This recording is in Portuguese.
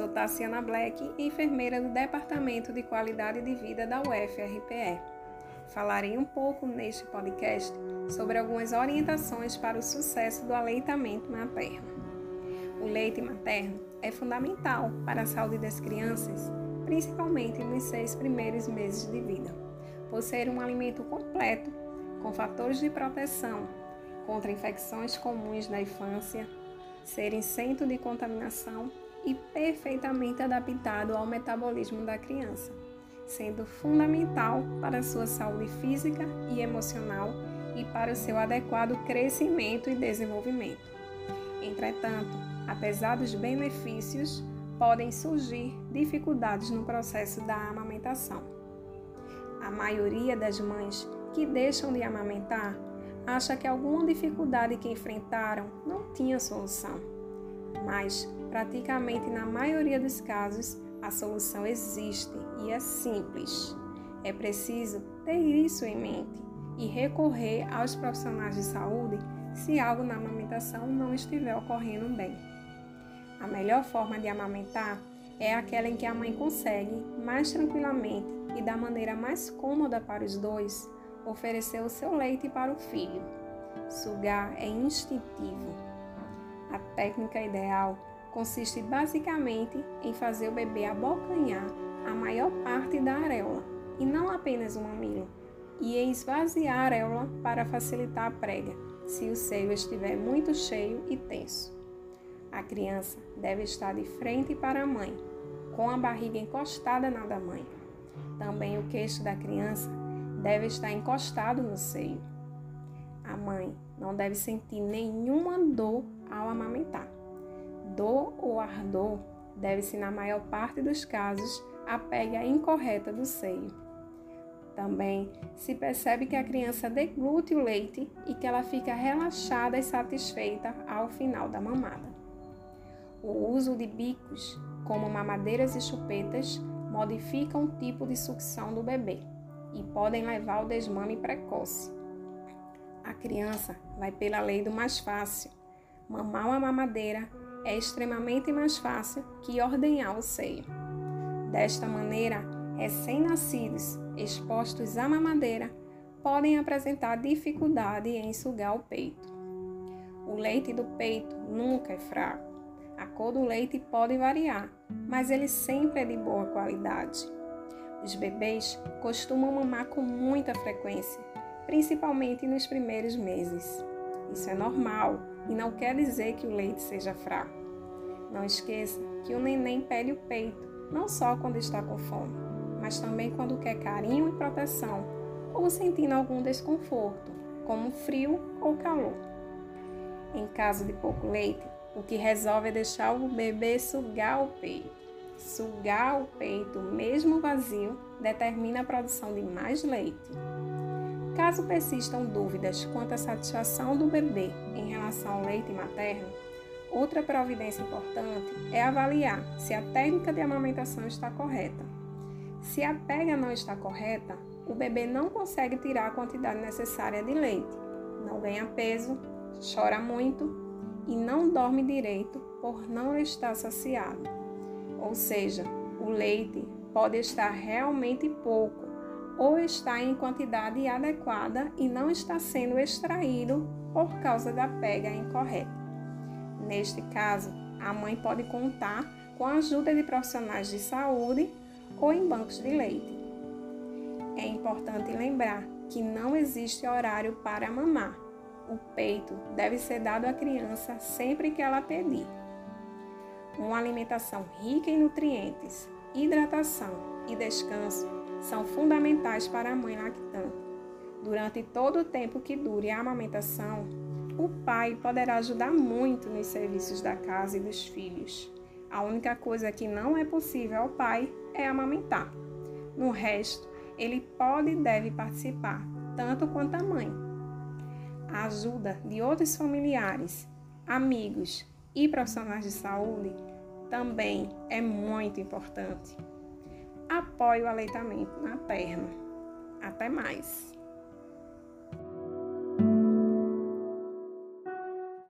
Sou Tassiana Black, enfermeira do Departamento de Qualidade de Vida da UFRPE. Falarei um pouco neste podcast sobre algumas orientações para o sucesso do aleitamento materno. O leite materno é fundamental para a saúde das crianças, principalmente nos seis primeiros meses de vida, por ser um alimento completo, com fatores de proteção contra infecções comuns na infância, ser isento de contaminação e perfeitamente adaptado ao metabolismo da criança, sendo fundamental para sua saúde física e emocional e para o seu adequado crescimento e desenvolvimento. Entretanto, apesar dos benefícios, podem surgir dificuldades no processo da amamentação. A maioria das mães que deixam de amamentar acha que alguma dificuldade que enfrentaram não tinha solução. Mas, praticamente na maioria dos casos, a solução existe e é simples. É preciso ter isso em mente e recorrer aos profissionais de saúde se algo na amamentação não estiver ocorrendo bem. A melhor forma de amamentar é aquela em que a mãe consegue, mais tranquilamente e da maneira mais cômoda para os dois, oferecer o seu leite para o filho. Sugar é instintivo. A técnica ideal consiste basicamente em fazer o bebê abocanhar a maior parte da areola, e não apenas o mamilo, e esvaziar a areola para facilitar a prega, se o seio estiver muito cheio e tenso. A criança deve estar de frente para a mãe, com a barriga encostada na da mãe. Também o queixo da criança deve estar encostado no seio. A mãe não deve sentir nenhuma dor ao amamentar. Dor ou ardor deve-se, na maior parte dos casos, a pega incorreta do seio. Também se percebe que a criança deglute o leite e que ela fica relaxada e satisfeita ao final da mamada. O uso de bicos, como mamadeiras e chupetas, modificam o tipo de sucção do bebê e podem levar ao desmame precoce. A criança vai pela lei do mais fácil. Mamar uma mamadeira é extremamente mais fácil que ordenhar o seio. Desta maneira, recém-nascidos expostos à mamadeira podem apresentar dificuldade em sugar o peito. O leite do peito nunca é fraco. A cor do leite pode variar, mas ele sempre é de boa qualidade. Os bebês costumam mamar com muita frequência, principalmente nos primeiros meses. Isso é normal e não quer dizer que o leite seja fraco. Não esqueça que o neném pede o peito, não só quando está com fome, mas também quando quer carinho e proteção ou sentindo algum desconforto, como frio ou calor. Em caso de pouco leite, o que resolve é deixar o bebê sugar o peito. Sugar o peito, mesmo vazio, determina a produção de mais leite. Caso persistam dúvidas quanto à satisfação do bebê em relação ao leite materno, outra providência importante é avaliar se a técnica de amamentação está correta. Se a pega não está correta, o bebê não consegue tirar a quantidade necessária de leite, não ganha peso, chora muito e não dorme direito por não estar saciado. Ou seja, o leite pode estar realmente pouco ou está em quantidade adequada e não está sendo extraído por causa da pega incorreta. Neste caso, a mãe pode contar com a ajuda de profissionais de saúde ou em bancos de leite. É importante lembrar que não existe horário para mamar. O peito deve ser dado à criança sempre que ela pedir uma alimentação rica em nutrientes, hidratação e descanso são fundamentais para a mãe lactante. Durante todo o tempo que dure a amamentação, o pai poderá ajudar muito nos serviços da casa e dos filhos. A única coisa que não é possível ao pai é amamentar. No resto, ele pode e deve participar, tanto quanto a mãe. A ajuda de outros familiares, amigos e profissionais de saúde também é muito importante. Apoie o aleitamento materno. Até mais!